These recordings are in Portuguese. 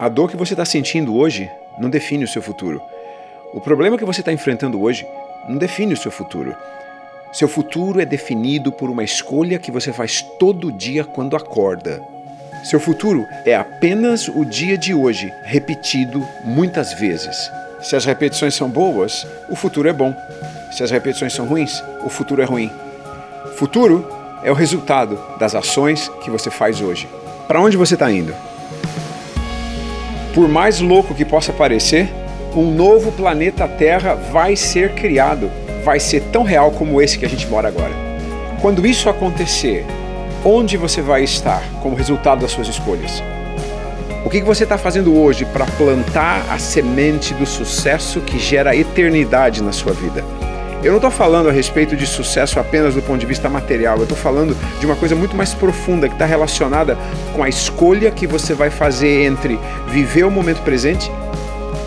A dor que você está sentindo hoje não define o seu futuro. O problema que você está enfrentando hoje não define o seu futuro. Seu futuro é definido por uma escolha que você faz todo dia quando acorda. Seu futuro é apenas o dia de hoje, repetido muitas vezes. Se as repetições são boas, o futuro é bom. Se as repetições são ruins, o futuro é ruim. Futuro é o resultado das ações que você faz hoje. Para onde você está indo? Por mais louco que possa parecer, um novo planeta Terra vai ser criado. Vai ser tão real como esse que a gente mora agora. Quando isso acontecer, onde você vai estar como resultado das suas escolhas? O que você está fazendo hoje para plantar a semente do sucesso que gera eternidade na sua vida? Eu não estou falando a respeito de sucesso apenas do ponto de vista material, eu estou falando de uma coisa muito mais profunda que está relacionada com a escolha que você vai fazer entre viver o momento presente,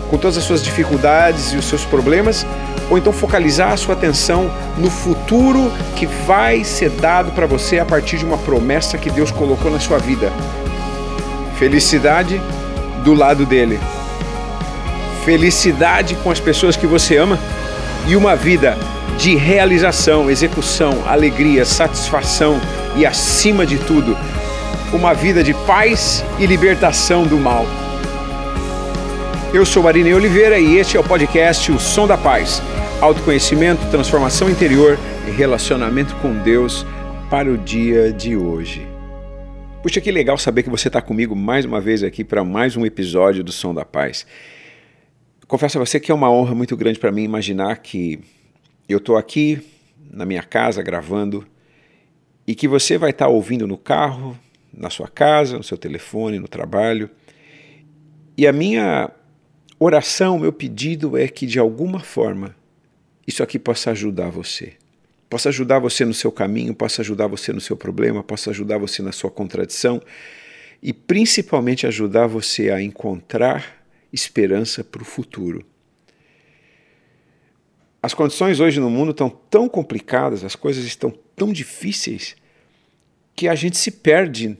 com todas as suas dificuldades e os seus problemas, ou então focalizar a sua atenção no futuro que vai ser dado para você a partir de uma promessa que Deus colocou na sua vida. Felicidade do lado dele. Felicidade com as pessoas que você ama e uma vida de realização, execução, alegria, satisfação e, acima de tudo, uma vida de paz e libertação do mal. Eu sou Marinei Oliveira e este é o podcast O Som da Paz. Autoconhecimento, transformação interior e relacionamento com Deus para o dia de hoje. Puxa, que legal saber que você está comigo mais uma vez aqui para mais um episódio do Som da Paz. Confesso a você que é uma honra muito grande para mim imaginar que eu estou aqui na minha casa gravando e que você vai estar tá ouvindo no carro, na sua casa, no seu telefone, no trabalho. E a minha oração, meu pedido é que de alguma forma isso aqui possa ajudar você. Possa ajudar você no seu caminho, possa ajudar você no seu problema, possa ajudar você na sua contradição e principalmente ajudar você a encontrar esperança para o futuro. As condições hoje no mundo estão tão complicadas, as coisas estão tão difíceis, que a gente se perde.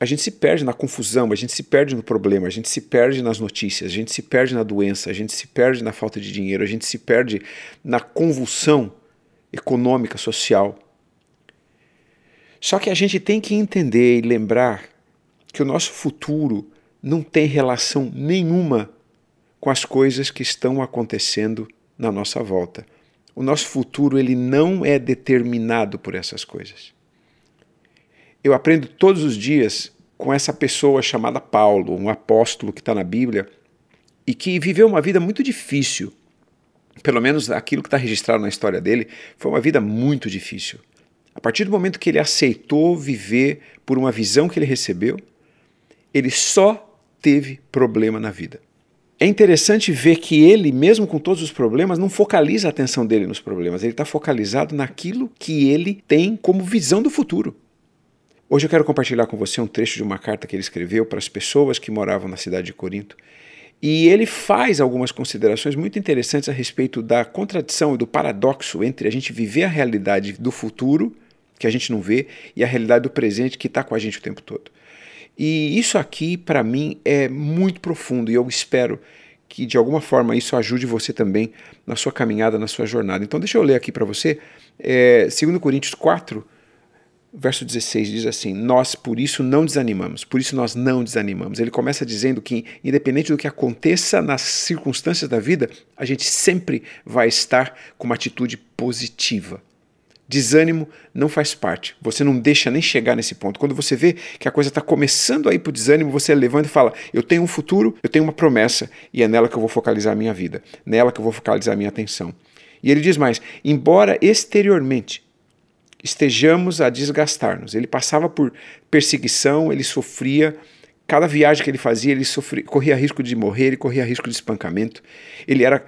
A gente se perde na confusão, a gente se perde no problema, a gente se perde nas notícias, a gente se perde na doença, a gente se perde na falta de dinheiro, a gente se perde na convulsão econômica, social. Só que a gente tem que entender e lembrar que o nosso futuro não tem relação nenhuma com as coisas que estão acontecendo na nossa volta. O nosso futuro ele não é determinado por essas coisas. Eu aprendo todos os dias com essa pessoa chamada Paulo, um apóstolo que está na Bíblia e que viveu uma vida muito difícil. Pelo menos aquilo que está registrado na história dele foi uma vida muito difícil. A partir do momento que ele aceitou viver por uma visão que ele recebeu, ele só teve problema na vida. É interessante ver que ele, mesmo com todos os problemas, não focaliza a atenção dele nos problemas, ele está focalizado naquilo que ele tem como visão do futuro. Hoje eu quero compartilhar com você um trecho de uma carta que ele escreveu para as pessoas que moravam na cidade de Corinto. E ele faz algumas considerações muito interessantes a respeito da contradição e do paradoxo entre a gente viver a realidade do futuro, que a gente não vê, e a realidade do presente que está com a gente o tempo todo. E isso aqui, para mim, é muito profundo e eu espero que de alguma forma isso ajude você também na sua caminhada, na sua jornada. Então, deixa eu ler aqui para você. É, 2 Coríntios 4, verso 16 diz assim: Nós por isso não desanimamos, por isso nós não desanimamos. Ele começa dizendo que, independente do que aconteça nas circunstâncias da vida, a gente sempre vai estar com uma atitude positiva. Desânimo não faz parte. Você não deixa nem chegar nesse ponto. Quando você vê que a coisa está começando a ir para o desânimo, você levanta e fala: Eu tenho um futuro, eu tenho uma promessa, e é nela que eu vou focalizar a minha vida, nela que eu vou focalizar a minha atenção. E ele diz mais: embora exteriormente estejamos a desgastar-nos, ele passava por perseguição, ele sofria. Cada viagem que ele fazia, ele sofria, corria risco de morrer, ele corria risco de espancamento, ele era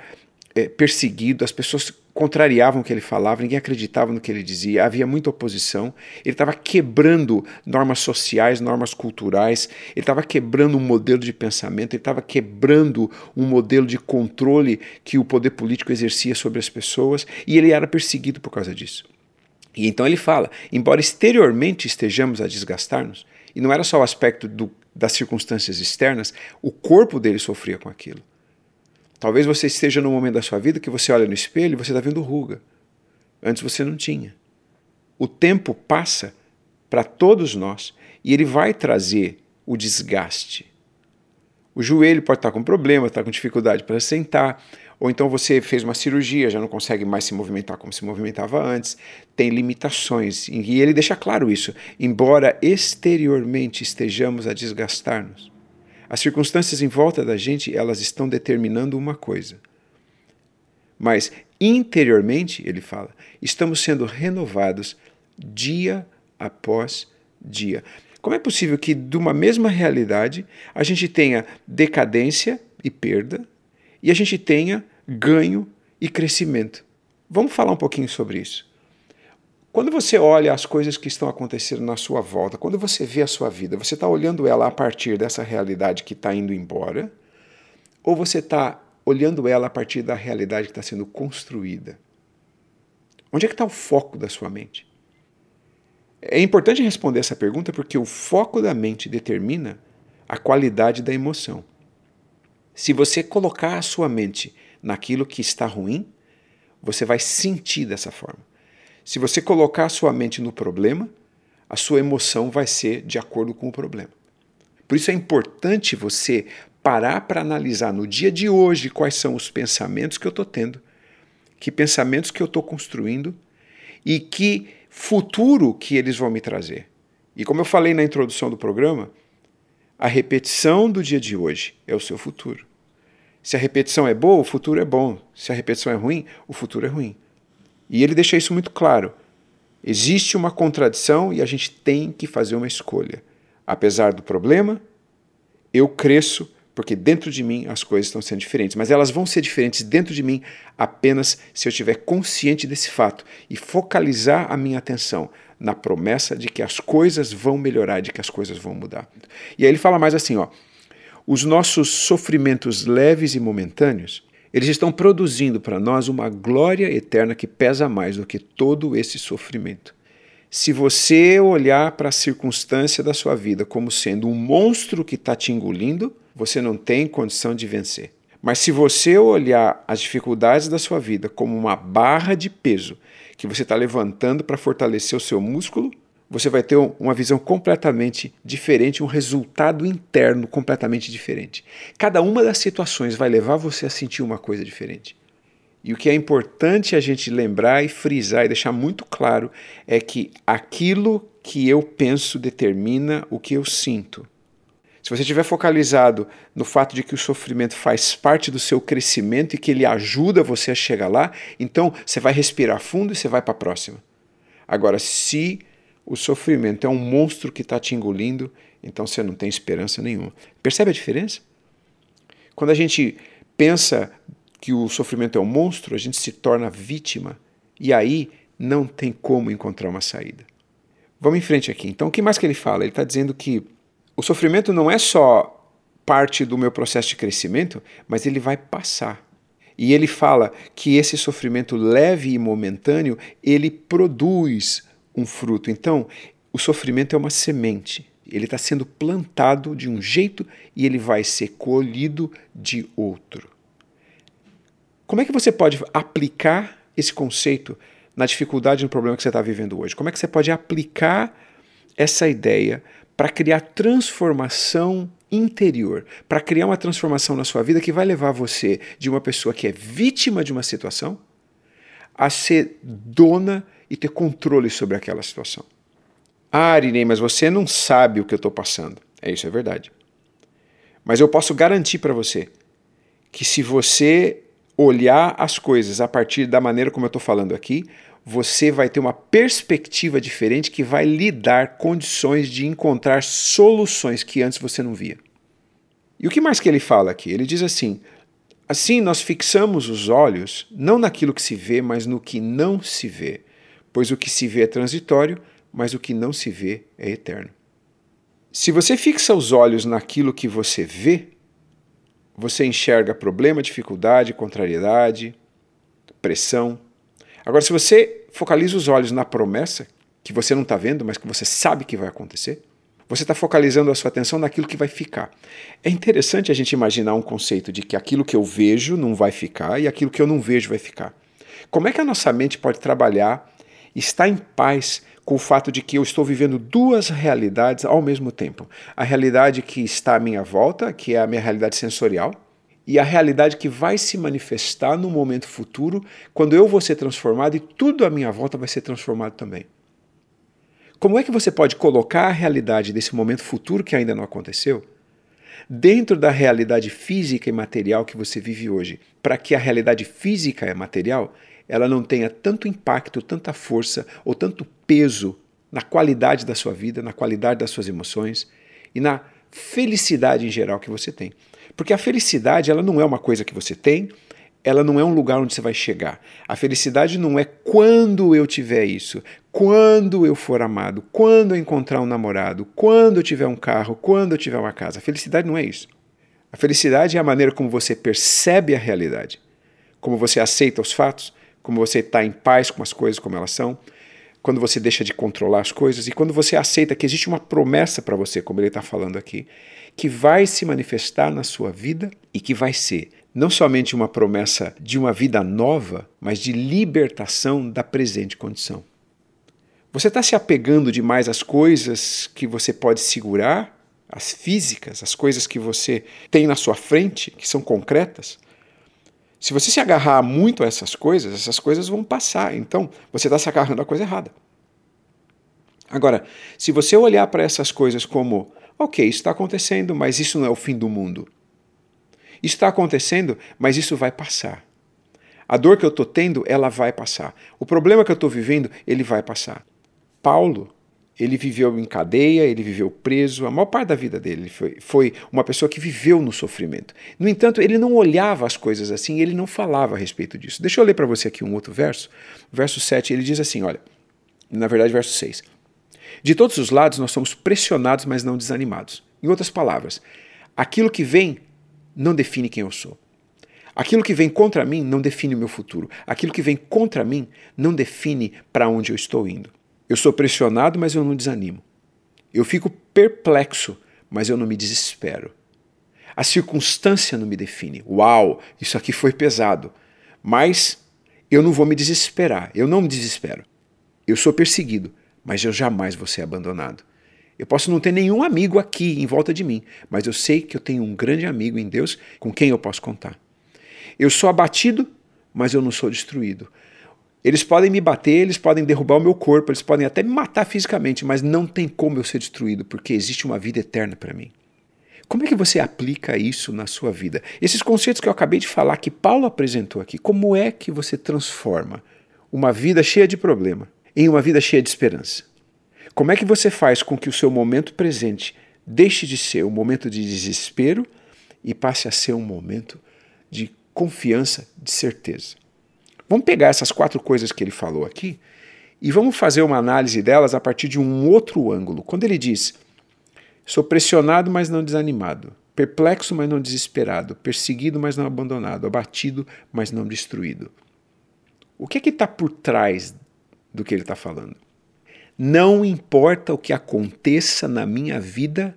é, perseguido, as pessoas contrariavam o que ele falava, ninguém acreditava no que ele dizia, havia muita oposição. Ele estava quebrando normas sociais, normas culturais, ele estava quebrando um modelo de pensamento, ele estava quebrando um modelo de controle que o poder político exercia sobre as pessoas e ele era perseguido por causa disso. E então ele fala: embora exteriormente estejamos a desgastar-nos, e não era só o aspecto do das circunstâncias externas, o corpo dele sofria com aquilo. Talvez você esteja num momento da sua vida que você olha no espelho e você está vendo ruga. Antes você não tinha. O tempo passa para todos nós e ele vai trazer o desgaste. O joelho pode estar com problema, está com dificuldade para sentar, ou então você fez uma cirurgia, já não consegue mais se movimentar como se movimentava antes, tem limitações. E ele deixa claro isso. Embora exteriormente estejamos a desgastar-nos, as circunstâncias em volta da gente, elas estão determinando uma coisa. Mas interiormente, ele fala, estamos sendo renovados dia após dia. Como é possível que, de uma mesma realidade, a gente tenha decadência e perda, e a gente tenha ganho e crescimento? Vamos falar um pouquinho sobre isso. Quando você olha as coisas que estão acontecendo na sua volta, quando você vê a sua vida, você está olhando ela a partir dessa realidade que está indo embora, ou você está olhando ela a partir da realidade que está sendo construída? Onde é que está o foco da sua mente? É importante responder essa pergunta porque o foco da mente determina a qualidade da emoção. Se você colocar a sua mente naquilo que está ruim, você vai sentir dessa forma. Se você colocar a sua mente no problema, a sua emoção vai ser de acordo com o problema. Por isso é importante você parar para analisar no dia de hoje quais são os pensamentos que eu estou tendo, que pensamentos que eu estou construindo e que futuro que eles vão me trazer. E como eu falei na introdução do programa, a repetição do dia de hoje é o seu futuro. Se a repetição é boa, o futuro é bom. Se a repetição é ruim, o futuro é ruim. E ele deixa isso muito claro. Existe uma contradição e a gente tem que fazer uma escolha. Apesar do problema, eu cresço porque dentro de mim as coisas estão sendo diferentes. Mas elas vão ser diferentes dentro de mim apenas se eu estiver consciente desse fato e focalizar a minha atenção na promessa de que as coisas vão melhorar, de que as coisas vão mudar. E aí ele fala mais assim, ó: os nossos sofrimentos leves e momentâneos eles estão produzindo para nós uma glória eterna que pesa mais do que todo esse sofrimento. Se você olhar para a circunstância da sua vida como sendo um monstro que está te engolindo, você não tem condição de vencer. Mas se você olhar as dificuldades da sua vida como uma barra de peso que você está levantando para fortalecer o seu músculo, você vai ter uma visão completamente diferente, um resultado interno completamente diferente. Cada uma das situações vai levar você a sentir uma coisa diferente. E o que é importante a gente lembrar e frisar e deixar muito claro é que aquilo que eu penso determina o que eu sinto. Se você estiver focalizado no fato de que o sofrimento faz parte do seu crescimento e que ele ajuda você a chegar lá, então você vai respirar fundo e você vai para a próxima. Agora, se o sofrimento é um monstro que está te engolindo, então você não tem esperança nenhuma. Percebe a diferença? Quando a gente pensa que o sofrimento é um monstro, a gente se torna vítima e aí não tem como encontrar uma saída. Vamos em frente aqui. Então, o que mais que ele fala? Ele está dizendo que o sofrimento não é só parte do meu processo de crescimento, mas ele vai passar. E ele fala que esse sofrimento leve e momentâneo, ele produz um fruto. Então, o sofrimento é uma semente. Ele está sendo plantado de um jeito e ele vai ser colhido de outro. Como é que você pode aplicar esse conceito na dificuldade no problema que você está vivendo hoje? Como é que você pode aplicar essa ideia para criar transformação interior, para criar uma transformação na sua vida que vai levar você de uma pessoa que é vítima de uma situação a ser dona e ter controle sobre aquela situação. Ah, Arinei, mas você não sabe o que eu estou passando. É isso, é verdade. Mas eu posso garantir para você que se você olhar as coisas a partir da maneira como eu estou falando aqui, você vai ter uma perspectiva diferente que vai lhe dar condições de encontrar soluções que antes você não via. E o que mais que ele fala aqui? Ele diz assim: assim nós fixamos os olhos não naquilo que se vê, mas no que não se vê pois o que se vê é transitório, mas o que não se vê é eterno. Se você fixa os olhos naquilo que você vê, você enxerga problema, dificuldade, contrariedade, pressão. Agora, se você focaliza os olhos na promessa, que você não está vendo, mas que você sabe que vai acontecer, Você está focalizando a sua atenção naquilo que vai ficar. É interessante a gente imaginar um conceito de que aquilo que eu vejo não vai ficar e aquilo que eu não vejo vai ficar. Como é que a nossa mente pode trabalhar e estar em paz com o fato de que eu estou vivendo duas realidades ao mesmo tempo? A realidade que está à minha volta, que é a minha realidade sensorial, e a realidade que vai se manifestar no momento futuro, quando eu vou ser transformado e tudo à minha volta vai ser transformado também. Como é que você pode colocar a realidade desse momento futuro que ainda não aconteceu dentro da realidade física e material que você vive hoje, para que a realidade física e material ela não tenha tanto impacto, tanta força ou tanto peso na qualidade da sua vida, na qualidade das suas emoções e na felicidade em geral que você tem. Porque a felicidade ela não é uma coisa que você tem, ela não é um lugar onde você vai chegar. A felicidade não é quando eu tiver isso, quando eu for amado, quando eu encontrar um namorado, quando eu tiver um carro, quando eu tiver uma casa. A felicidade não é isso. A felicidade é a maneira como você percebe a realidade, como você aceita os fatos, como você está em paz com as coisas como elas são, quando você deixa de controlar as coisas e quando você aceita que existe uma promessa para você, como ele está falando aqui, que vai se manifestar na sua vida e que vai ser não somente uma promessa de uma vida nova, mas de libertação da presente condição. Você está se apegando demais às coisas que você pode segurar, as físicas, as coisas que você tem na sua frente, que são concretas? Se você se agarrar muito a essas coisas, essas coisas vão passar. Então, você está se agarrando à coisa errada. Agora, se você olhar para essas coisas como, ok, isso está acontecendo, mas isso não é o fim do mundo. Isso está acontecendo, mas isso vai passar. A dor que eu estou tendo, ela vai passar. O problema que eu estou vivendo, ele vai passar. Paulo, ele viveu em cadeia, ele viveu preso, a maior parte da vida dele foi, foi uma pessoa que viveu no sofrimento. No entanto, ele não olhava as coisas assim, ele não falava a respeito disso. Deixa eu ler para você aqui um outro verso. Verso 7, ele diz assim: olha, na verdade, verso 6. De todos os lados nós somos pressionados, mas não desanimados. Em outras palavras, aquilo que vem não define quem eu sou. Aquilo que vem contra mim não define o meu futuro. Aquilo que vem contra mim não define para onde eu estou indo. Eu sou pressionado, mas eu não desanimo. Eu fico perplexo, mas eu não me desespero. A circunstância não me define. Uau, isso aqui foi pesado. Mas eu não vou me desesperar. Eu não me desespero. Eu sou perseguido, mas eu jamais vou ser abandonado. Eu posso não ter nenhum amigo aqui em volta de mim, mas eu sei que eu tenho um grande amigo em Deus com quem eu posso contar. Eu sou abatido, mas eu não sou destruído. Eles podem me bater, eles podem derrubar o meu corpo, eles podem até me matar fisicamente, mas não tem como eu ser destruído, porque existe uma vida eterna para mim. Como é que você aplica isso na sua vida? Esses conceitos que eu acabei de falar, que Paulo apresentou aqui, como é que você transforma uma vida cheia de problema em uma vida cheia de esperança? Como é que você faz com que o seu momento presente deixe de ser um momento de desespero e passe a ser um momento de confiança, de certeza? Vamos pegar essas quatro coisas que ele falou aqui e vamos fazer uma análise delas a partir de um outro ângulo. Quando ele diz: sou pressionado, mas não desanimado, perplexo, mas não desesperado, perseguido, mas não abandonado, abatido, mas não destruído. O que é está por trás do que ele está falando? Não importa o que aconteça na minha vida,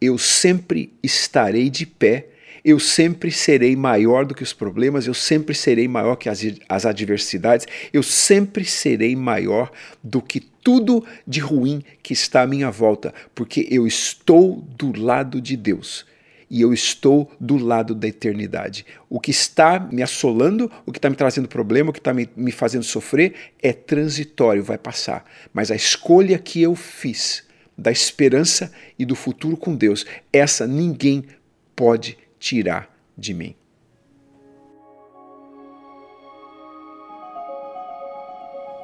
eu sempre estarei de pé, eu sempre serei maior do que os problemas, eu sempre serei maior que as, as adversidades, eu sempre serei maior do que tudo de ruim que está à minha volta, porque eu estou do lado de Deus e eu estou do lado da eternidade. O que está me assolando, o que está me trazendo problema, o que está me, me fazendo sofrer é transitório, vai passar. Mas a escolha que eu fiz da esperança e do futuro com Deus, essa ninguém pode tirar de mim.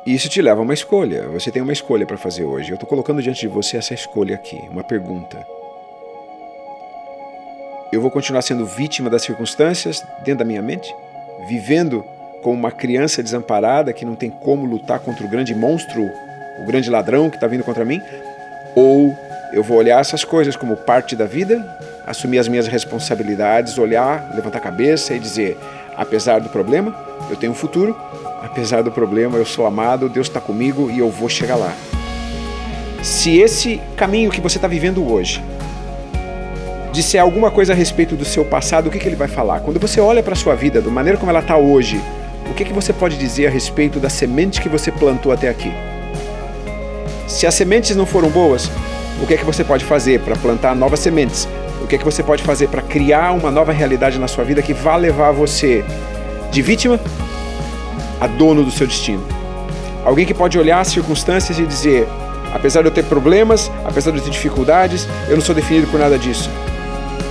Isso te leva a uma escolha. Você tem uma escolha para fazer hoje. Eu estou colocando diante de você essa escolha aqui, uma pergunta. Eu vou continuar sendo vítima das circunstâncias dentro da minha mente? Vivendo como uma criança desamparada que não tem como lutar contra o grande monstro, o grande ladrão que está vindo contra mim? Ou eu vou olhar essas coisas como parte da vida, assumir as minhas responsabilidades, olhar, levantar a cabeça e dizer: apesar do problema, eu tenho um futuro, apesar do problema, eu sou amado, Deus está comigo e eu vou chegar lá. Se esse caminho que você está vivendo hoje disser alguma coisa a respeito do seu passado, o que, que ele vai falar? Quando você olha para a sua vida, da maneira como ela está hoje, o que, que você pode dizer a respeito da semente que você plantou até aqui? Se as sementes não foram boas, o que é que você pode fazer para plantar novas sementes? O que é que você pode fazer para criar uma nova realidade na sua vida que vá levar você de vítima a dono do seu destino? Alguém que pode olhar as circunstâncias e dizer: apesar de eu ter problemas, apesar de eu ter dificuldades, eu não sou definido por nada disso.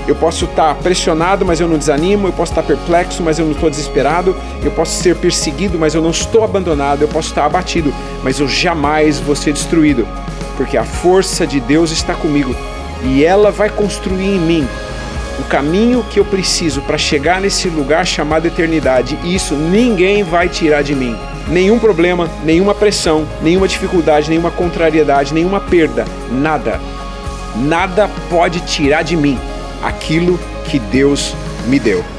Eu posso estar pressionado, mas eu não desanimo. Eu posso estar perplexo, mas eu não estou desesperado. Eu posso ser perseguido, mas eu não estou abandonado. Eu posso estar abatido, mas eu jamais vou ser destruído, porque a força de Deus está comigo e ela vai construir em mim o caminho que eu preciso para chegar nesse lugar chamado eternidade. E isso ninguém vai tirar de mim. Nenhum problema, nenhuma pressão, nenhuma dificuldade, nenhuma contrariedade, nenhuma perda, nada. Nada pode tirar de mim aquilo que Deus me deu.